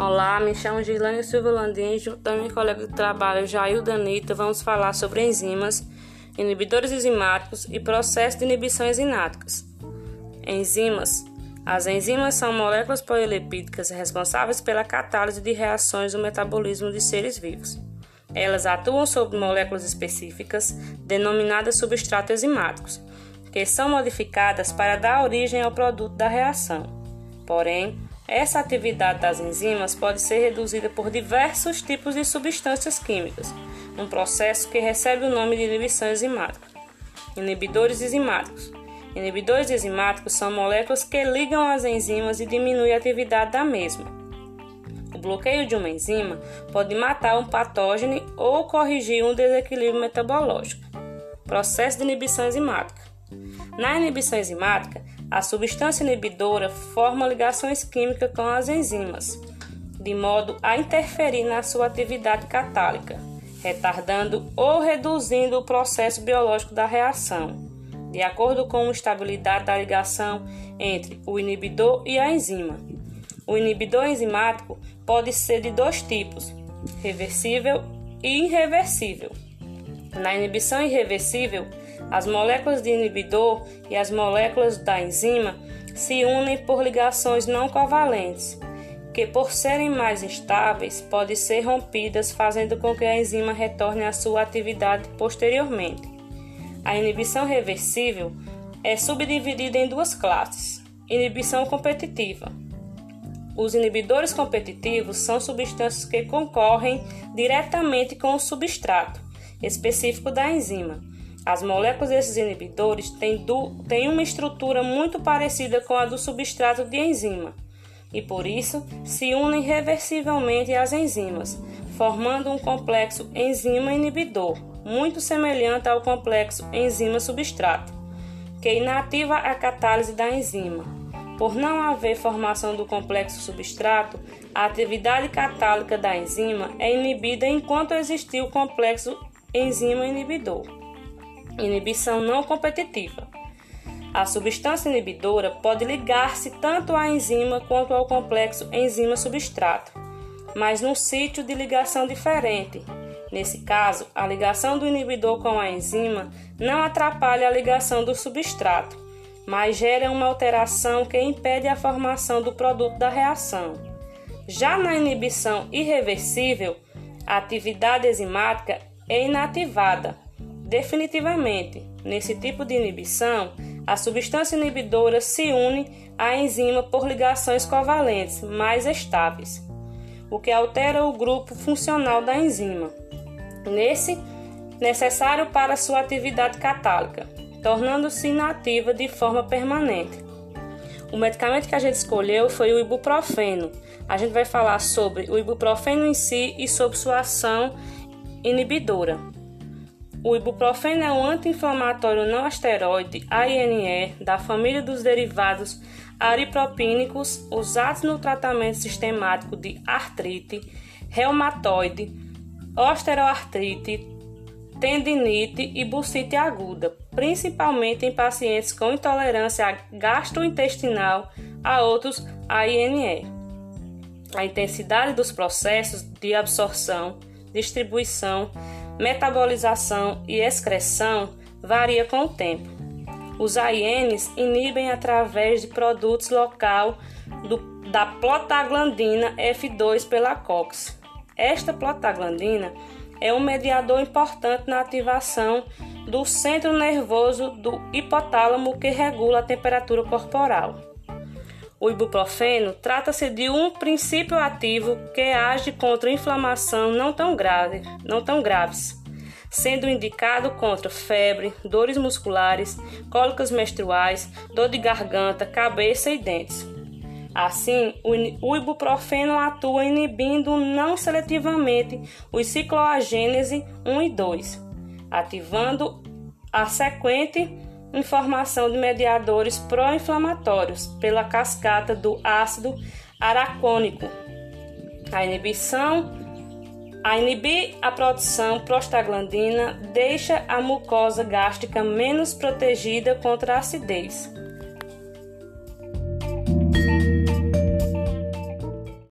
Olá, me chamo Gislane Silva Landim, da minha colega de trabalho Jair Danita, vamos falar sobre enzimas, inibidores enzimáticos e processos de inibição enzimáticas. Enzimas. As enzimas são moléculas polilipídicas responsáveis pela catálise de reações do metabolismo de seres vivos. Elas atuam sobre moléculas específicas, denominadas substratos enzimáticos, que são modificadas para dar origem ao produto da reação. Porém, essa atividade das enzimas pode ser reduzida por diversos tipos de substâncias químicas, um processo que recebe o nome de inibição enzimática. Inibidores enzimáticos. Inibidores enzimáticos são moléculas que ligam as enzimas e diminuem a atividade da mesma. O bloqueio de uma enzima pode matar um patógeno ou corrigir um desequilíbrio metabológico. Processo de inibição enzimática. Na inibição enzimática, a substância inibidora forma ligações químicas com as enzimas, de modo a interferir na sua atividade catálica, retardando ou reduzindo o processo biológico da reação, de acordo com a estabilidade da ligação entre o inibidor e a enzima. O inibidor enzimático pode ser de dois tipos: reversível e irreversível. Na inibição irreversível, as moléculas de inibidor e as moléculas da enzima se unem por ligações não covalentes, que por serem mais instáveis podem ser rompidas, fazendo com que a enzima retorne à sua atividade posteriormente. A inibição reversível é subdividida em duas classes: inibição competitiva. Os inibidores competitivos são substâncias que concorrem diretamente com o substrato específico da enzima as moléculas desses inibidores têm, têm uma estrutura muito parecida com a do substrato de enzima e, por isso, se unem reversivelmente às enzimas, formando um complexo enzima-inibidor, muito semelhante ao complexo enzima-substrato, que inativa a catálise da enzima. Por não haver formação do complexo substrato, a atividade catálica da enzima é inibida enquanto existir o complexo enzima-inibidor inibição não competitiva. A substância inibidora pode ligar-se tanto à enzima quanto ao complexo enzima-substrato, mas num sítio de ligação diferente. Nesse caso, a ligação do inibidor com a enzima não atrapalha a ligação do substrato, mas gera uma alteração que impede a formação do produto da reação. Já na inibição irreversível, a atividade enzimática é inativada, Definitivamente, nesse tipo de inibição, a substância inibidora se une à enzima por ligações covalentes mais estáveis, o que altera o grupo funcional da enzima. Nesse, necessário para sua atividade catálica, tornando-se inativa de forma permanente. O medicamento que a gente escolheu foi o ibuprofeno. A gente vai falar sobre o ibuprofeno em si e sobre sua ação inibidora. O ibuprofeno é um anti-inflamatório não esteroide ANE da família dos derivados aripropínicos usados no tratamento sistemático de artrite, reumatoide, osteoartrite, tendinite e bursite aguda, principalmente em pacientes com intolerância gastrointestinal a outros ANE. A intensidade dos processos de absorção, distribuição metabolização e excreção varia com o tempo. Os AINs inibem através de produtos local do, da plotaglandina F2 pela COX. Esta plotaglandina é um mediador importante na ativação do centro nervoso do hipotálamo que regula a temperatura corporal. O ibuprofeno trata-se de um princípio ativo que age contra inflamação não tão, grave, não tão graves, sendo indicado contra febre, dores musculares, cólicas menstruais, dor de garganta, cabeça e dentes. Assim, o ibuprofeno atua inibindo não seletivamente os cicloagênese 1 e 2, ativando a sequente informação de mediadores pró-inflamatórios pela cascata do ácido aracônico. A inibição a inibir a produção prostaglandina deixa a mucosa gástrica menos protegida contra a acidez.